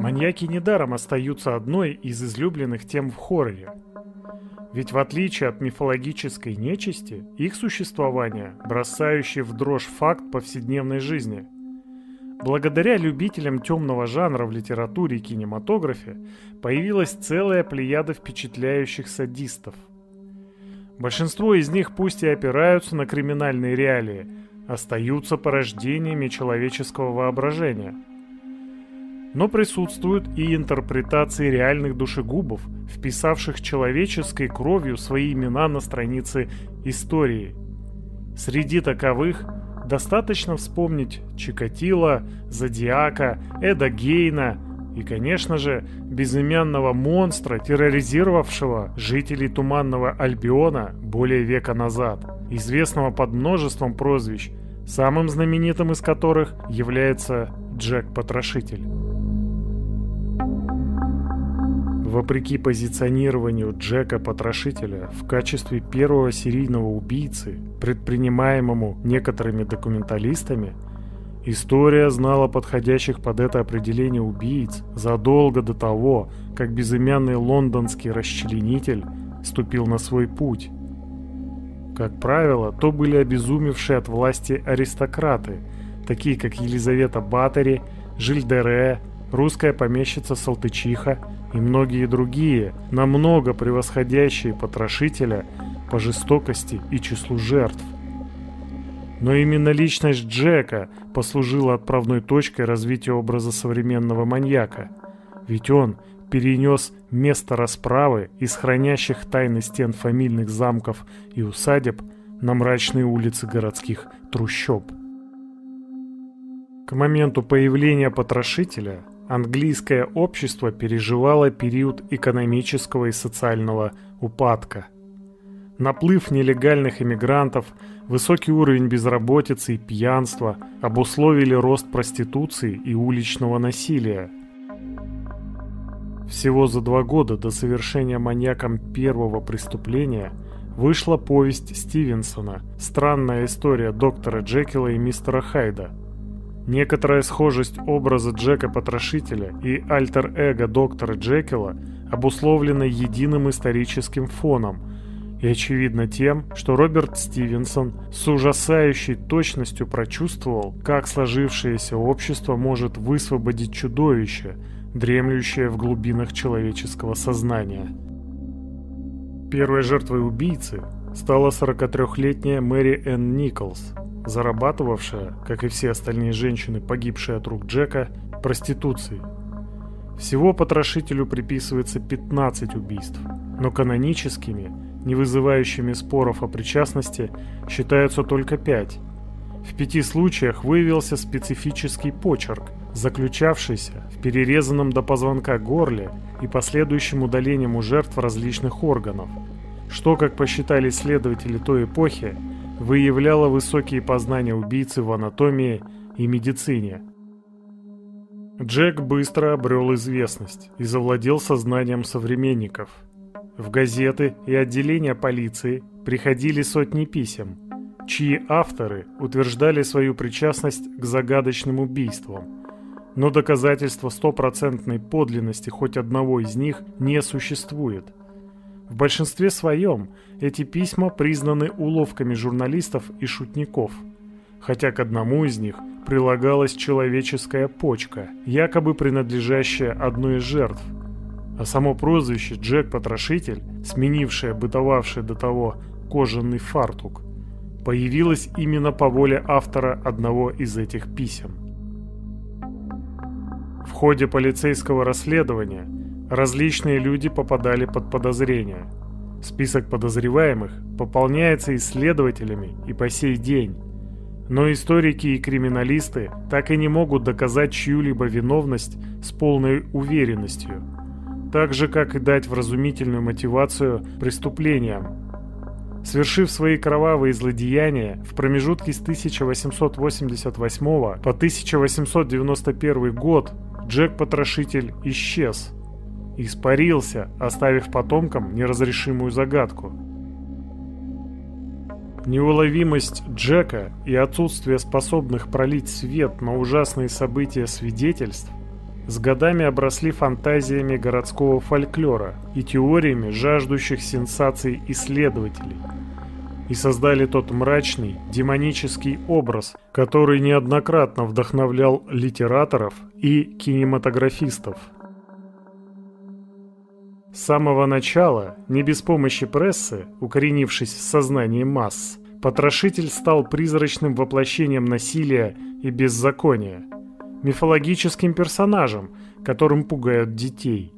Маньяки недаром остаются одной из излюбленных тем в хорроре. Ведь в отличие от мифологической нечисти, их существование – бросающий в дрожь факт повседневной жизни. Благодаря любителям темного жанра в литературе и кинематографе появилась целая плеяда впечатляющих садистов. Большинство из них пусть и опираются на криминальные реалии, остаются порождениями человеческого воображения – но присутствуют и интерпретации реальных душегубов, вписавших человеческой кровью свои имена на странице истории. Среди таковых достаточно вспомнить Чикатило, Зодиака, Эда Гейна и, конечно же, безымянного монстра, терроризировавшего жителей Туманного Альбиона более века назад, известного под множеством прозвищ, самым знаменитым из которых является Джек-Потрошитель. Вопреки позиционированию Джека Потрошителя в качестве первого серийного убийцы, предпринимаемому некоторыми документалистами, история знала подходящих под это определение убийц задолго до того, как безымянный лондонский расчленитель ступил на свой путь. Как правило, то были обезумевшие от власти аристократы, такие как Елизавета Батори, Жильдере, русская помещица Салтычиха и многие другие, намного превосходящие потрошителя по жестокости и числу жертв. Но именно личность Джека послужила отправной точкой развития образа современного маньяка. Ведь он перенес место расправы из хранящих тайны стен фамильных замков и усадеб на мрачные улицы городских трущоб. К моменту появления потрошителя английское общество переживало период экономического и социального упадка. Наплыв нелегальных иммигрантов, высокий уровень безработицы и пьянства обусловили рост проституции и уличного насилия. Всего за два года до совершения маньяком первого преступления вышла повесть Стивенсона «Странная история доктора Джекила и мистера Хайда», Некоторая схожесть образа Джека-потрошителя и альтер-эго доктора Джекила обусловлена единым историческим фоном и очевидно тем, что Роберт Стивенсон с ужасающей точностью прочувствовал, как сложившееся общество может высвободить чудовище, дремлющее в глубинах человеческого сознания. Первой жертвой убийцы стала 43-летняя Мэри Энн Николс – зарабатывавшая, как и все остальные женщины, погибшие от рук Джека, проституцией. Всего потрошителю приписывается 15 убийств, но каноническими, не вызывающими споров о причастности, считаются только 5. В пяти случаях выявился специфический почерк, заключавшийся в перерезанном до позвонка горле и последующем удалением у жертв различных органов, что, как посчитали исследователи той эпохи, выявляла высокие познания убийцы в анатомии и медицине. Джек быстро обрел известность и завладел сознанием современников. В газеты и отделения полиции приходили сотни писем, чьи авторы утверждали свою причастность к загадочным убийствам, но доказательства стопроцентной подлинности хоть одного из них не существует – в большинстве своем эти письма признаны уловками журналистов и шутников, хотя к одному из них прилагалась человеческая почка, якобы принадлежащая одной из жертв. А само прозвище Джек-потрошитель, сменившее бытовавший до того кожаный фартук, появилось именно по воле автора одного из этих писем. В ходе полицейского расследования – различные люди попадали под подозрение. Список подозреваемых пополняется исследователями и по сей день. Но историки и криминалисты так и не могут доказать чью-либо виновность с полной уверенностью. Так же, как и дать вразумительную мотивацию преступлениям. Свершив свои кровавые злодеяния в промежутке с 1888 по 1891 год, Джек-потрошитель исчез – испарился, оставив потомкам неразрешимую загадку. Неуловимость Джека и отсутствие способных пролить свет на ужасные события свидетельств с годами обросли фантазиями городского фольклора и теориями жаждущих сенсаций исследователей и создали тот мрачный, демонический образ, который неоднократно вдохновлял литераторов и кинематографистов. С самого начала, не без помощи прессы, укоренившись в сознании масс, потрошитель стал призрачным воплощением насилия и беззакония, мифологическим персонажем, которым пугают детей.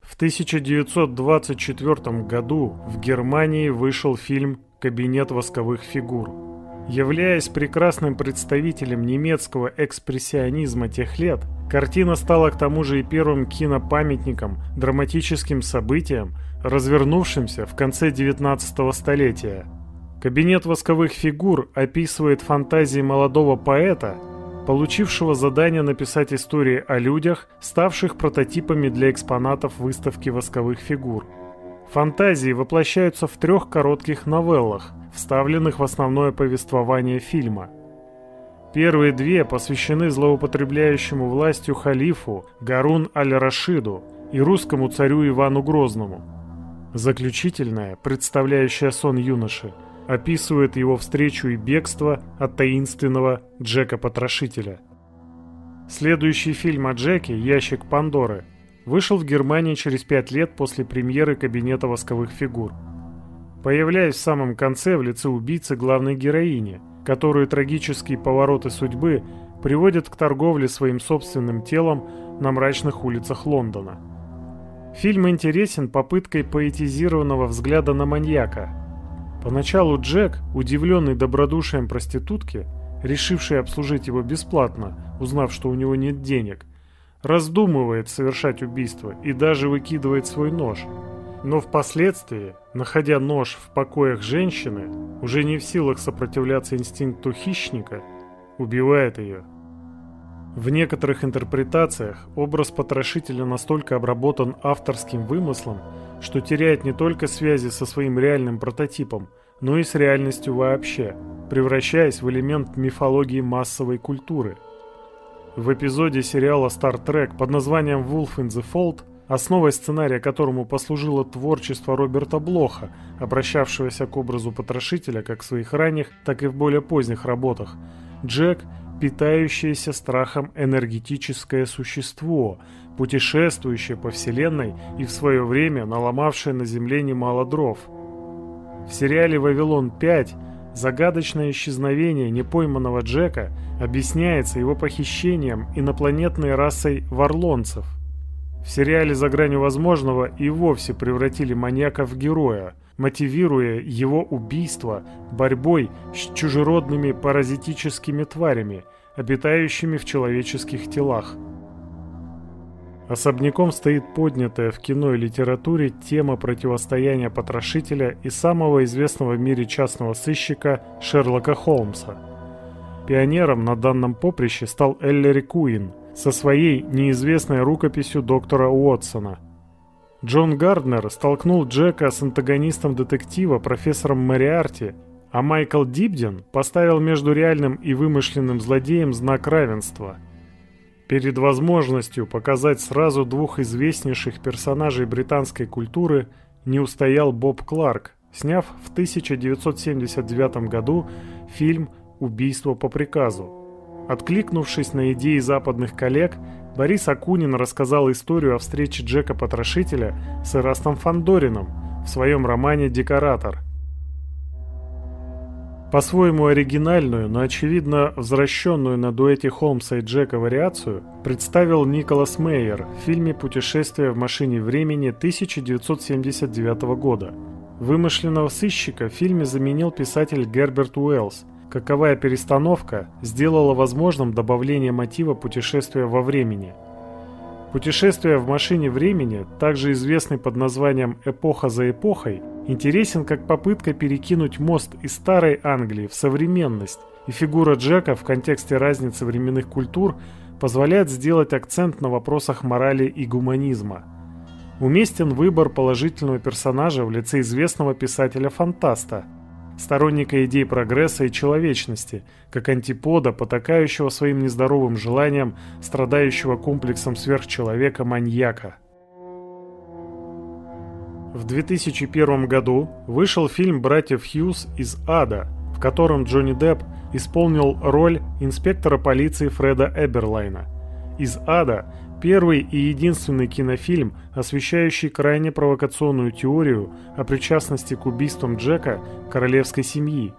В 1924 году в Германии вышел фильм «Кабинет восковых фигур», Являясь прекрасным представителем немецкого экспрессионизма тех лет, картина стала к тому же и первым кинопамятником, драматическим событием, развернувшимся в конце 19 столетия. Кабинет восковых фигур описывает фантазии молодого поэта, получившего задание написать истории о людях, ставших прототипами для экспонатов выставки восковых фигур. Фантазии воплощаются в трех коротких новеллах – вставленных в основное повествование фильма. Первые две посвящены злоупотребляющему властью халифу Гарун аль-Рашиду и русскому царю Ивану Грозному. Заключительная, представляющая сон юноши, описывает его встречу и бегство от таинственного Джека-потрошителя. Следующий фильм о Джеке «Ящик Пандоры» вышел в Германии через пять лет после премьеры «Кабинета восковых фигур» появляясь в самом конце в лице убийцы главной героини, которую трагические повороты судьбы приводят к торговле своим собственным телом на мрачных улицах Лондона. Фильм интересен попыткой поэтизированного взгляда на маньяка. Поначалу Джек, удивленный добродушием проститутки, решившей обслужить его бесплатно, узнав, что у него нет денег, раздумывает совершать убийство и даже выкидывает свой нож – но впоследствии, находя нож в покоях женщины, уже не в силах сопротивляться инстинкту хищника, убивает ее. В некоторых интерпретациях образ потрошителя настолько обработан авторским вымыслом, что теряет не только связи со своим реальным прототипом, но и с реальностью вообще, превращаясь в элемент мифологии массовой культуры. В эпизоде сериала Star Trek под названием Wolf in the Fold основой сценария которому послужило творчество Роберта Блоха, обращавшегося к образу потрошителя как в своих ранних, так и в более поздних работах. Джек – питающееся страхом энергетическое существо, путешествующее по вселенной и в свое время наломавшее на земле немало дров. В сериале «Вавилон-5» загадочное исчезновение непойманного Джека объясняется его похищением инопланетной расой варлонцев – в сериале «За гранью возможного» и вовсе превратили маньяка в героя, мотивируя его убийство борьбой с чужеродными паразитическими тварями, обитающими в человеческих телах. Особняком стоит поднятая в кино и литературе тема противостояния потрошителя и самого известного в мире частного сыщика Шерлока Холмса. Пионером на данном поприще стал Эллери Куин – со своей неизвестной рукописью доктора Уотсона. Джон Гарднер столкнул Джека с антагонистом детектива профессором Мариарти, а Майкл Дибден поставил между реальным и вымышленным злодеем знак равенства. Перед возможностью показать сразу двух известнейших персонажей британской культуры не устоял Боб Кларк, сняв в 1979 году фильм «Убийство по приказу», Откликнувшись на идеи западных коллег, Борис Акунин рассказал историю о встрече Джека Потрошителя с Ирастом Фандорином в своем романе «Декоратор». По-своему оригинальную, но очевидно возвращенную на дуэте Холмса и Джека вариацию представил Николас Мейер в фильме «Путешествие в машине времени» 1979 года. Вымышленного сыщика в фильме заменил писатель Герберт Уэллс, Каковая перестановка сделала возможным добавление мотива путешествия во времени. Путешествие в машине времени, также известный под названием «Эпоха за эпохой», интересен как попытка перекинуть мост из старой Англии в современность, и фигура Джека в контексте разницы временных культур позволяет сделать акцент на вопросах морали и гуманизма. Уместен выбор положительного персонажа в лице известного писателя-фантаста, сторонника идей прогресса и человечности, как антипода, потакающего своим нездоровым желаниям, страдающего комплексом сверхчеловека-маньяка. В 2001 году вышел фильм «Братьев Хьюз из ада», в котором Джонни Депп исполнил роль инспектора полиции Фреда Эберлайна. «Из ада» – первый и единственный кинофильм, освещающий крайне провокационную теорию о причастности к убийствам Джека королевской семьи.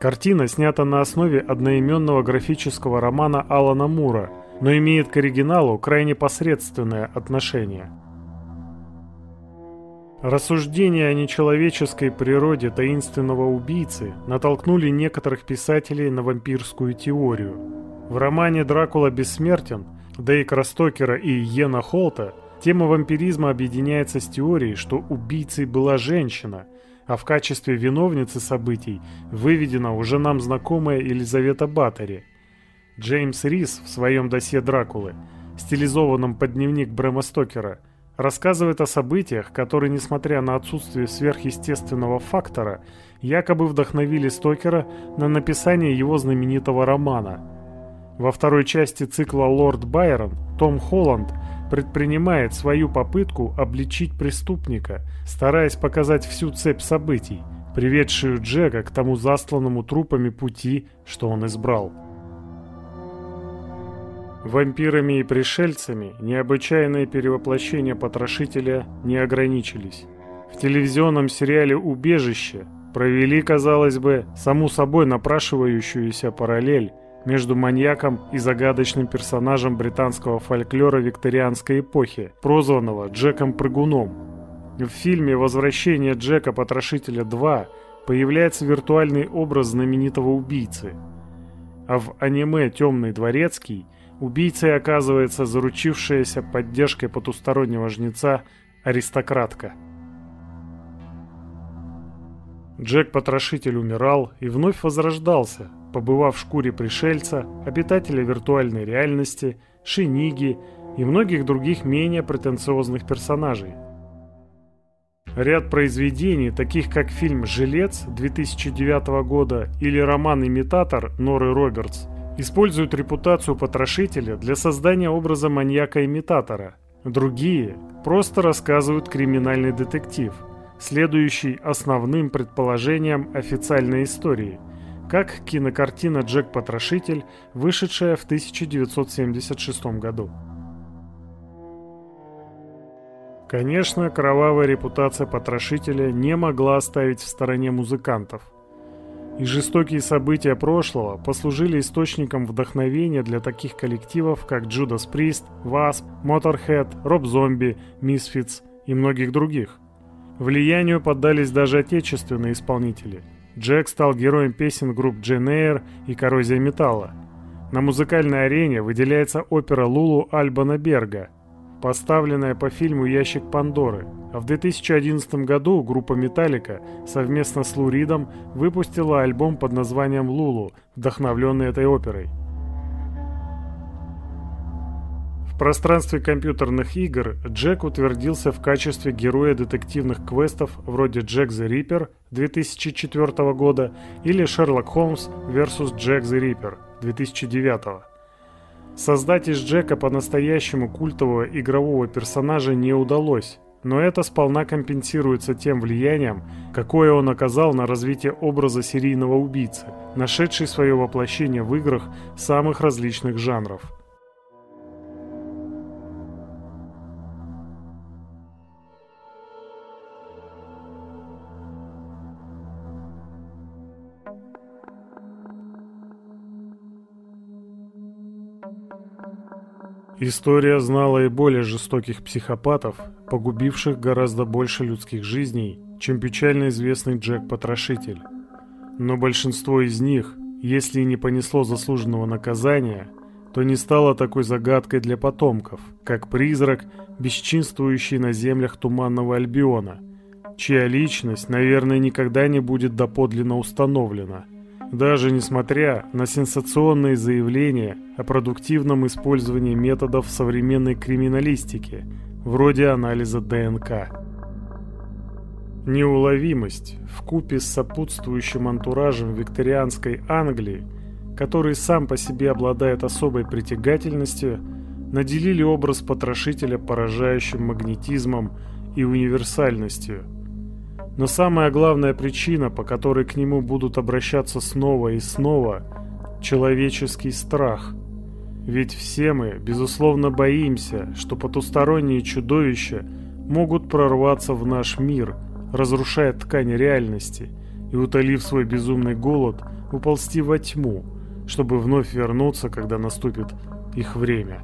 Картина снята на основе одноименного графического романа Алана Мура, но имеет к оригиналу крайне посредственное отношение – Рассуждения о нечеловеческой природе таинственного убийцы натолкнули некоторых писателей на вампирскую теорию. В романе «Дракула бессмертен» Дейка Стокера и Йена Холта тема вампиризма объединяется с теорией, что убийцей была женщина, а в качестве виновницы событий выведена уже нам знакомая Елизавета Баттери. Джеймс Рис в своем досье Дракулы, стилизованном под дневник Брэма Стокера – рассказывает о событиях, которые, несмотря на отсутствие сверхъестественного фактора, якобы вдохновили Стокера на написание его знаменитого романа. Во второй части цикла «Лорд Байрон» Том Холланд предпринимает свою попытку обличить преступника, стараясь показать всю цепь событий, приведшую Джека к тому застланному трупами пути, что он избрал. Вампирами и пришельцами необычайные перевоплощения потрошителя не ограничились. В телевизионном сериале «Убежище» провели, казалось бы, саму собой напрашивающуюся параллель между маньяком и загадочным персонажем британского фольклора викторианской эпохи, прозванного Джеком Прыгуном. В фильме «Возвращение Джека Потрошителя 2» появляется виртуальный образ знаменитого убийцы. А в аниме «Темный дворецкий» Убийцей оказывается заручившаяся поддержкой потустороннего жнеца аристократка. Джек-потрошитель умирал и вновь возрождался, побывав в шкуре пришельца, обитателя виртуальной реальности, шиниги и многих других менее претенциозных персонажей. Ряд произведений, таких как фильм «Жилец» 2009 года или роман «Имитатор» Норы Робертс используют репутацию потрошителя для создания образа маньяка-имитатора. Другие просто рассказывают криминальный детектив, следующий основным предположениям официальной истории, как кинокартина «Джек-потрошитель», вышедшая в 1976 году. Конечно, кровавая репутация потрошителя не могла оставить в стороне музыкантов – и жестокие события прошлого послужили источником вдохновения для таких коллективов, как Judas Priest, Wasp, Motorhead, Rob Zombie, Misfits и многих других. Влиянию поддались даже отечественные исполнители. Джек стал героем песен групп Джен Эйр и Коррозия Металла. На музыкальной арене выделяется опера Лулу Альбана Берга – поставленная по фильму «Ящик Пандоры», а в 2011 году группа «Металлика» совместно с Лу Ридом выпустила альбом под названием «Лулу», вдохновленный этой оперой. В пространстве компьютерных игр Джек утвердился в качестве героя детективных квестов вроде «Джек the Ripper» 2004 года или «Шерлок Холмс vs. Джек the Ripper» 2009 года. Создать из Джека по-настоящему культового игрового персонажа не удалось, но это сполна компенсируется тем влиянием, какое он оказал на развитие образа серийного убийцы, нашедший свое воплощение в играх самых различных жанров. История знала и более жестоких психопатов, погубивших гораздо больше людских жизней, чем печально известный Джек-потрошитель. Но большинство из них, если и не понесло заслуженного наказания, то не стало такой загадкой для потомков, как призрак, бесчинствующий на землях Туманного Альбиона, чья личность, наверное, никогда не будет доподлинно установлена – Даже несмотря на сенсационные заявления о продуктивном использовании методов современной криминалистики, вроде анализа ДНК. Неуловимость в купе с сопутствующим антуражем викторианской Англии, который сам по себе обладает особой притягательностью, наделили образ потрошителя поражающим магнетизмом и универсальностью – но самая главная причина, по которой к нему будут обращаться снова и снова – человеческий страх. Ведь все мы, безусловно, боимся, что потусторонние чудовища могут прорваться в наш мир, разрушая ткань реальности и, утолив свой безумный голод, уползти во тьму, чтобы вновь вернуться, когда наступит их время.